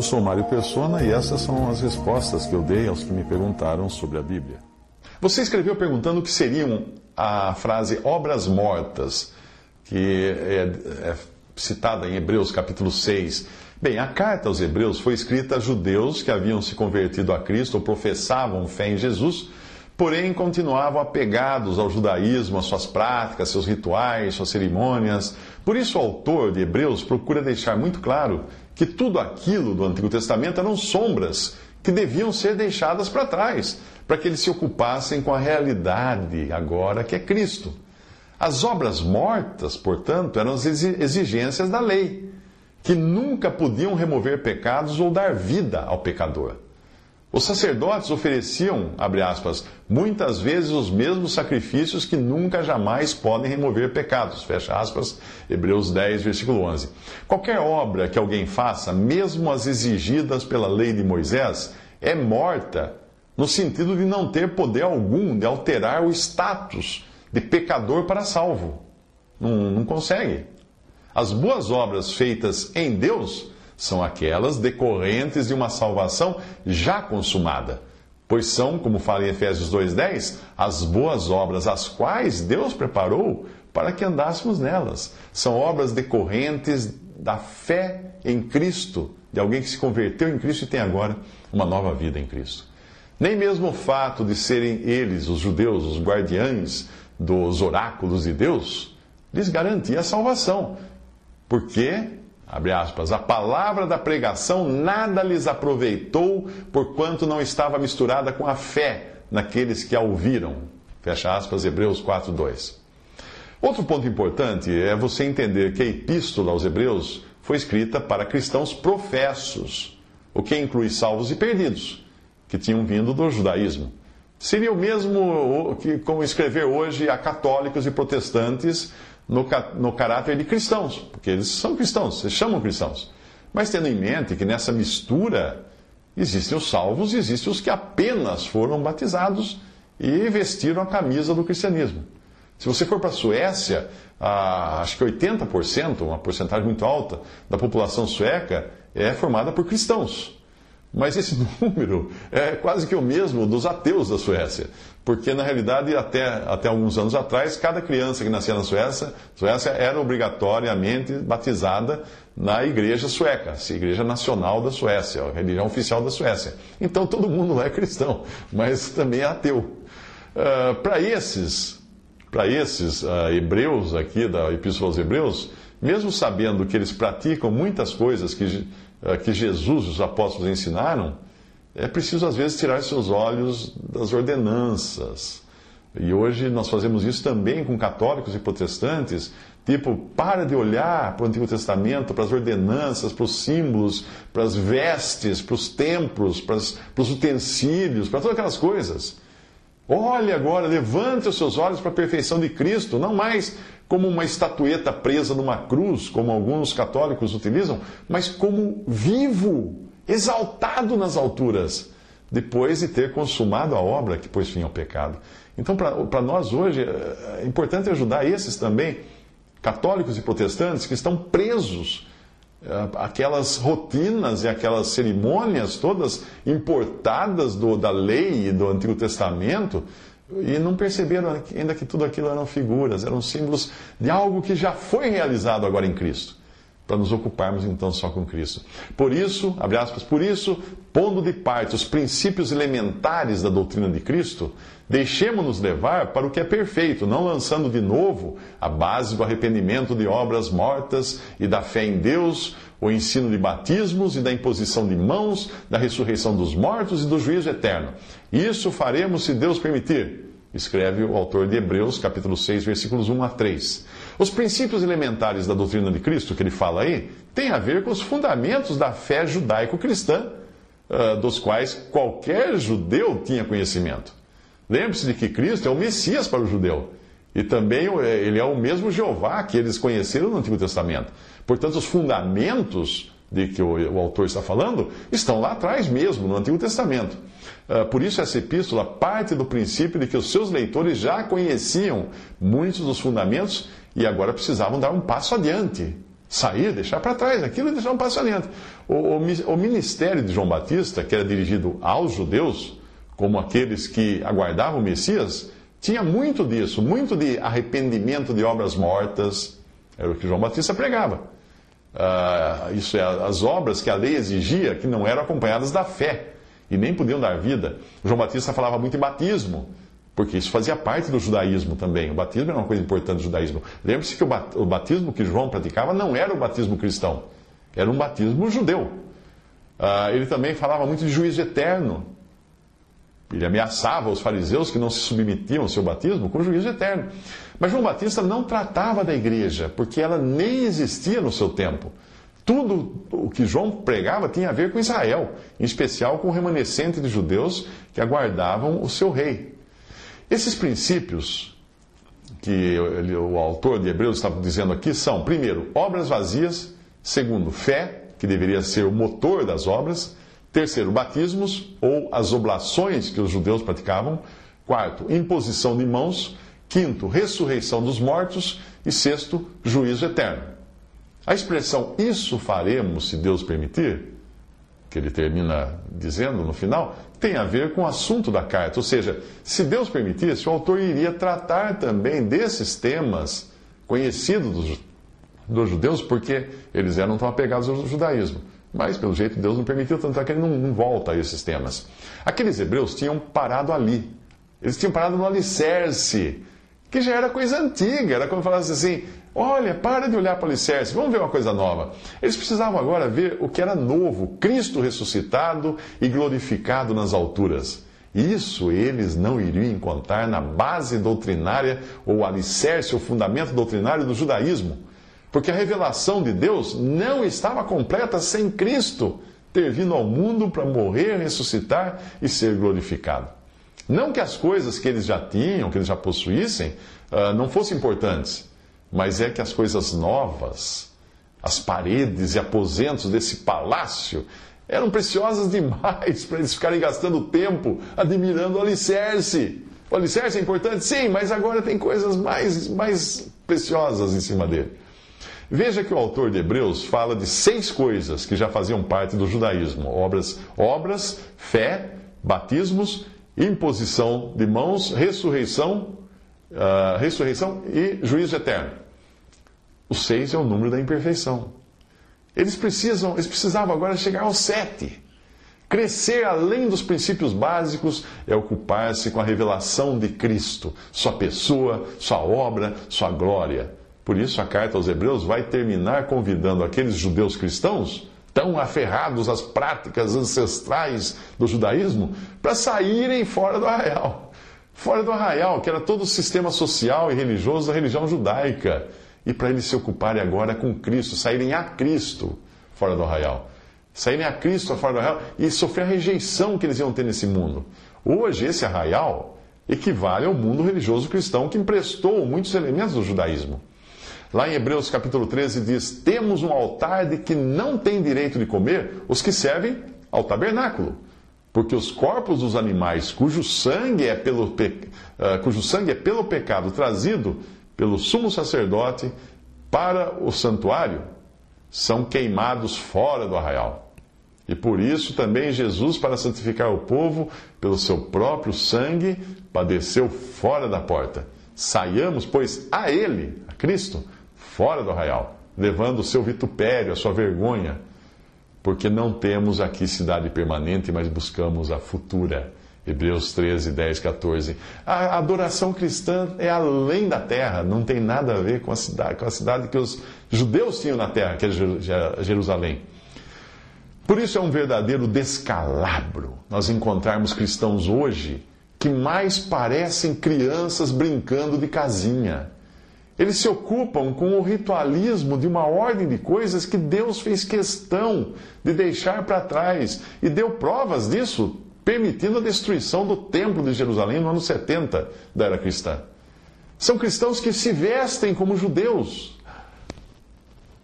Eu sou Mário Persona e essas são as respostas que eu dei aos que me perguntaram sobre a Bíblia. Você escreveu perguntando o que seriam a frase obras mortas, que é, é citada em Hebreus capítulo 6. Bem, a carta aos Hebreus foi escrita a judeus que haviam se convertido a Cristo ou professavam fé em Jesus, porém continuavam apegados ao judaísmo, às suas práticas, seus rituais, suas cerimônias. Por isso, o autor de Hebreus procura deixar muito claro que tudo aquilo do Antigo Testamento eram sombras que deviam ser deixadas para trás, para que eles se ocupassem com a realidade agora que é Cristo. As obras mortas, portanto, eram as exigências da lei, que nunca podiam remover pecados ou dar vida ao pecador. Os sacerdotes ofereciam, abre aspas, muitas vezes os mesmos sacrifícios que nunca jamais podem remover pecados, fecha aspas, Hebreus 10, versículo 11. Qualquer obra que alguém faça, mesmo as exigidas pela lei de Moisés, é morta no sentido de não ter poder algum de alterar o status de pecador para salvo. Não, não consegue. As boas obras feitas em Deus são aquelas decorrentes de uma salvação já consumada, pois são, como fala em Efésios 2:10, as boas obras as quais Deus preparou para que andássemos nelas. São obras decorrentes da fé em Cristo, de alguém que se converteu em Cristo e tem agora uma nova vida em Cristo. Nem mesmo o fato de serem eles, os judeus, os guardiães dos oráculos de Deus, lhes garantia a salvação, porque Abre aspas, a palavra da pregação nada lhes aproveitou, porquanto não estava misturada com a fé naqueles que a ouviram. Fecha aspas, Hebreus 4, 2. Outro ponto importante é você entender que a epístola aos Hebreus foi escrita para cristãos professos, o que inclui salvos e perdidos, que tinham vindo do judaísmo. Seria o mesmo que como escrever hoje a católicos e protestantes no, no caráter de cristãos, porque eles são cristãos, se chamam cristãos. Mas tendo em mente que nessa mistura existem os salvos e existem os que apenas foram batizados e vestiram a camisa do cristianismo. Se você for para a Suécia, acho que 80%, uma porcentagem muito alta, da população sueca é formada por cristãos. Mas esse número é quase que o mesmo dos ateus da Suécia. Porque, na realidade, até, até alguns anos atrás, cada criança que nascia na Suécia, Suécia era obrigatoriamente batizada na igreja sueca, a igreja nacional da Suécia, a religião oficial da Suécia. Então todo mundo é cristão, mas também é ateu. Uh, Para esses, para esses uh, hebreus aqui da Epístola aos Hebreus, mesmo sabendo que eles praticam muitas coisas que que Jesus e os apóstolos ensinaram, é preciso às vezes tirar seus olhos das ordenanças. E hoje nós fazemos isso também com católicos e protestantes. Tipo, para de olhar para o Antigo Testamento, para as ordenanças, para os símbolos, para as vestes, para os templos, para, para os utensílios, para todas aquelas coisas. Olhe agora, levante os seus olhos para a perfeição de Cristo, não mais como uma estatueta presa numa cruz, como alguns católicos utilizam, mas como vivo, exaltado nas alturas, depois de ter consumado a obra que pôs fim ao pecado. Então, para nós hoje, é importante ajudar esses também, católicos e protestantes, que estão presos aquelas rotinas e aquelas cerimônias todas importadas do, da lei e do Antigo Testamento e não perceberam ainda que tudo aquilo eram figuras, eram símbolos de algo que já foi realizado agora em Cristo, para nos ocuparmos então só com Cristo. Por isso, abre aspas, por isso, pondo de parte os princípios elementares da doutrina de Cristo, deixemos-nos levar para o que é perfeito, não lançando de novo a base do arrependimento de obras mortas e da fé em Deus, o ensino de batismos e da imposição de mãos, da ressurreição dos mortos e do juízo eterno. Isso faremos se Deus permitir, escreve o autor de Hebreus, capítulo 6, versículos 1 a 3. Os princípios elementares da doutrina de Cristo, que ele fala aí, têm a ver com os fundamentos da fé judaico-cristã, uh, dos quais qualquer judeu tinha conhecimento. Lembre-se de que Cristo é o Messias para o judeu. E também ele é o mesmo Jeová que eles conheceram no Antigo Testamento. Portanto, os fundamentos de que o, o autor está falando estão lá atrás mesmo, no Antigo Testamento. Uh, por isso, essa epístola parte do princípio de que os seus leitores já conheciam muitos dos fundamentos e agora precisavam dar um passo adiante. Sair, deixar para trás aquilo e deixar um passo adiante. O, o, o ministério de João Batista, que era dirigido aos judeus, como aqueles que aguardavam o Messias, tinha muito disso, muito de arrependimento de obras mortas. Era o que João Batista pregava. Uh, isso é, as obras que a lei exigia que não eram acompanhadas da fé e nem podiam dar vida. João Batista falava muito em batismo porque isso fazia parte do judaísmo também. O batismo era uma coisa importante do judaísmo. Lembre-se que o batismo que João praticava não era o batismo cristão, era um batismo judeu. Uh, ele também falava muito de juízo eterno. Ele ameaçava os fariseus que não se submetiam ao seu batismo com juízo eterno. Mas João Batista não tratava da igreja, porque ela nem existia no seu tempo. Tudo o que João pregava tinha a ver com Israel, em especial com o remanescente de judeus que aguardavam o seu rei. Esses princípios que o autor de Hebreus está dizendo aqui são, primeiro, obras vazias, segundo, fé, que deveria ser o motor das obras, terceiro, batismos ou as oblações que os judeus praticavam, quarto, imposição de mãos, quinto, ressurreição dos mortos e sexto, juízo eterno. A expressão isso faremos se Deus permitir que ele termina dizendo no final, tem a ver com o assunto da carta. Ou seja, se Deus permitisse, o autor iria tratar também desses temas conhecidos dos, dos judeus, porque eles eram tão apegados ao judaísmo. Mas, pelo jeito, Deus não permitiu, tanto é que ele não, não volta a esses temas. Aqueles hebreus tinham parado ali. Eles tinham parado no alicerce, que já era coisa antiga. Era como falasse assim: Olha, para de olhar para o alicerce, vamos ver uma coisa nova. Eles precisavam agora ver o que era novo, Cristo ressuscitado e glorificado nas alturas. Isso eles não iriam encontrar na base doutrinária, ou alicerce, ou fundamento doutrinário do judaísmo. Porque a revelação de Deus não estava completa sem Cristo ter vindo ao mundo para morrer, ressuscitar e ser glorificado. Não que as coisas que eles já tinham, que eles já possuíssem, uh, não fossem importantes mas é que as coisas novas, as paredes e aposentos desse palácio, eram preciosas demais para eles ficarem gastando tempo admirando o alicerce. O alicerce é importante, sim, mas agora tem coisas mais, mais preciosas em cima dele. Veja que o autor de Hebreus fala de seis coisas que já faziam parte do judaísmo: obras, obras fé, batismos, imposição de mãos, ressurreição, uh, ressurreição e juízo eterno. O seis é o número da imperfeição. Eles precisam, eles precisavam agora chegar ao sete. Crescer além dos princípios básicos é ocupar-se com a revelação de Cristo, sua pessoa, sua obra, sua glória. Por isso a carta aos Hebreus vai terminar convidando aqueles judeus cristãos tão aferrados às práticas ancestrais do judaísmo para saírem fora do arraial. Fora do arraial, que era todo o sistema social e religioso da religião judaica e para eles se ocuparem agora com Cristo, saírem a Cristo fora do arraial. Saírem a Cristo fora do arraial e sofrer a rejeição que eles iam ter nesse mundo. Hoje, esse arraial equivale ao mundo religioso cristão que emprestou muitos elementos do judaísmo. Lá em Hebreus capítulo 13 diz: Temos um altar de que não tem direito de comer os que servem ao tabernáculo. Porque os corpos dos animais cujo sangue é pelo, pe... uh, cujo sangue é pelo pecado trazido pelo sumo sacerdote para o santuário são queimados fora do arraial. E por isso também Jesus, para santificar o povo, pelo seu próprio sangue, padeceu fora da porta. Saiamos, pois, a Ele, a Cristo, fora do arraial, levando o seu vitupério, a sua vergonha, porque não temos aqui cidade permanente, mas buscamos a futura. Hebreus 13, 10, 14. A adoração cristã é além da terra, não tem nada a ver com a cidade, com a cidade que os judeus tinham na terra, que é Jerusalém. Por isso é um verdadeiro descalabro nós encontrarmos cristãos hoje que mais parecem crianças brincando de casinha. Eles se ocupam com o ritualismo de uma ordem de coisas que Deus fez questão de deixar para trás. E deu provas disso, permitindo a destruição do Templo de Jerusalém no ano 70 da era cristã. São cristãos que se vestem como judeus,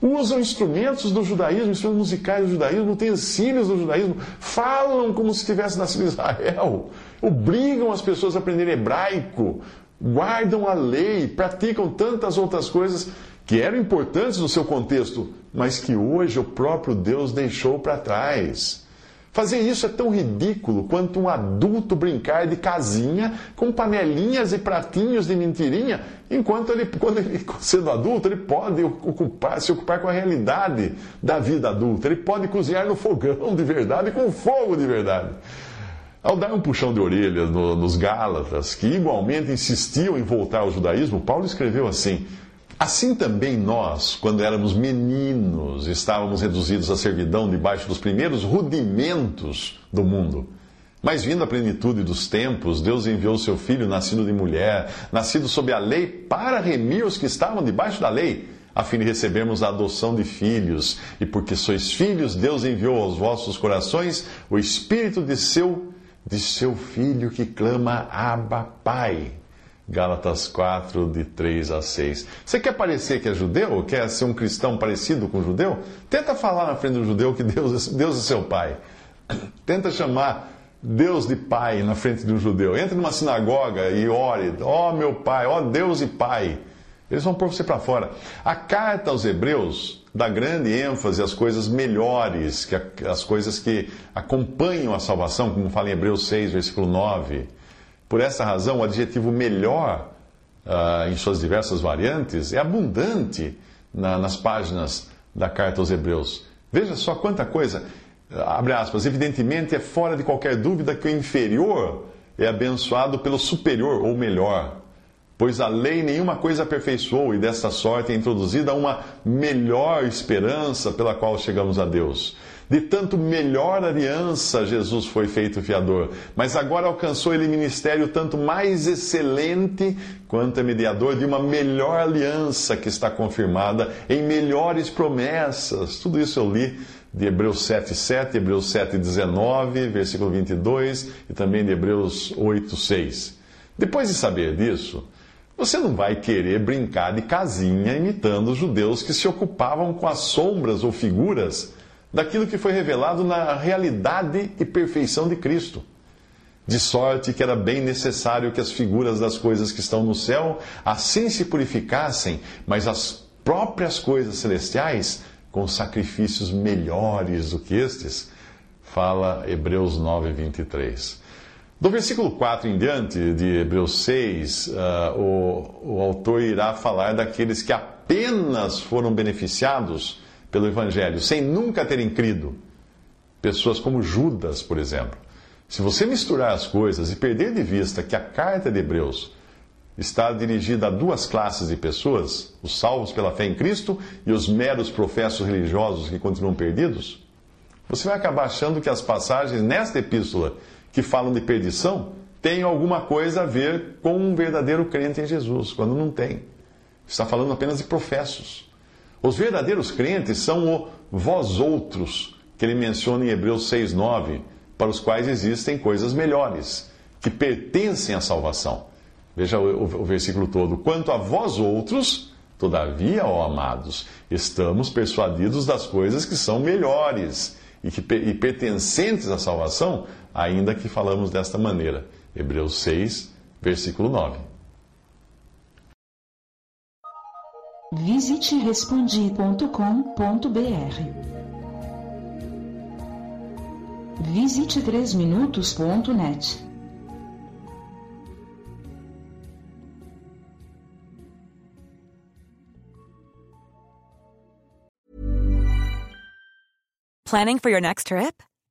usam instrumentos do judaísmo, instrumentos musicais do judaísmo, utensílios do judaísmo, falam como se estivesse nascido em Israel, obrigam as pessoas a aprender hebraico, guardam a lei, praticam tantas outras coisas que eram importantes no seu contexto, mas que hoje o próprio Deus deixou para trás. Fazer isso é tão ridículo quanto um adulto brincar de casinha com panelinhas e pratinhos de mentirinha, enquanto ele, quando ele, sendo adulto, ele pode ocupar, se ocupar com a realidade da vida adulta. Ele pode cozinhar no fogão de verdade, com fogo de verdade. Ao dar um puxão de orelha no, nos Gálatas, que igualmente insistiam em voltar ao judaísmo, Paulo escreveu assim: Assim também nós, quando éramos meninos, estávamos reduzidos à servidão debaixo dos primeiros rudimentos do mundo. Mas vindo a plenitude dos tempos, Deus enviou seu filho, nascido de mulher, nascido sob a lei, para remir os que estavam debaixo da lei, a fim de recebermos a adoção de filhos. E porque sois filhos, Deus enviou aos vossos corações o espírito de seu de seu filho que clama Abba Pai. Gálatas 4, de 3 a 6. Você quer parecer que é judeu? Quer ser um cristão parecido com judeu? Tenta falar na frente do judeu que Deus, Deus é seu pai. Tenta chamar Deus de pai na frente de um judeu. Entre numa sinagoga e ore. Ó oh, meu pai, ó oh, Deus e pai. Eles vão pôr você para fora. A carta aos Hebreus dá grande ênfase às coisas melhores, que as coisas que acompanham a salvação, como fala em Hebreus 6, versículo 9. Por essa razão, o adjetivo melhor, uh, em suas diversas variantes, é abundante na, nas páginas da carta aos Hebreus. Veja só quanta coisa. Abre aspas. Evidentemente, é fora de qualquer dúvida que o inferior é abençoado pelo superior ou melhor pois a lei nenhuma coisa aperfeiçoou, e desta sorte é introduzida uma melhor esperança pela qual chegamos a Deus. De tanto melhor aliança Jesus foi feito fiador, mas agora alcançou ele ministério tanto mais excelente quanto é mediador de uma melhor aliança que está confirmada em melhores promessas. Tudo isso eu li de Hebreus 7, 7, Hebreus 7, 19, versículo 22 e também de Hebreus 8, 6. Depois de saber disso, você não vai querer brincar de casinha imitando os judeus que se ocupavam com as sombras ou figuras daquilo que foi revelado na realidade e perfeição de Cristo. De sorte que era bem necessário que as figuras das coisas que estão no céu assim se purificassem, mas as próprias coisas celestiais com sacrifícios melhores do que estes, fala Hebreus 9, 23. Do versículo 4 em diante, de Hebreus 6, uh, o, o autor irá falar daqueles que apenas foram beneficiados pelo Evangelho, sem nunca terem crido. Pessoas como Judas, por exemplo. Se você misturar as coisas e perder de vista que a carta de Hebreus está dirigida a duas classes de pessoas, os salvos pela fé em Cristo e os meros professos religiosos que continuam perdidos, você vai acabar achando que as passagens nesta epístola que falam de perdição têm alguma coisa a ver com um verdadeiro crente em Jesus, quando não tem. Está falando apenas de professos. Os verdadeiros crentes são o vós outros, que ele menciona em Hebreus 6,9, para os quais existem coisas melhores, que pertencem à salvação. Veja o, o, o versículo todo. Quanto a vós outros, todavia, ó amados, estamos persuadidos das coisas que são melhores e, que, e pertencentes à salvação, ainda que falamos desta maneira. Hebreus 6, versículo 9. Visite respondi.com.br. Visite 3minutos.net. Planning for your next trip?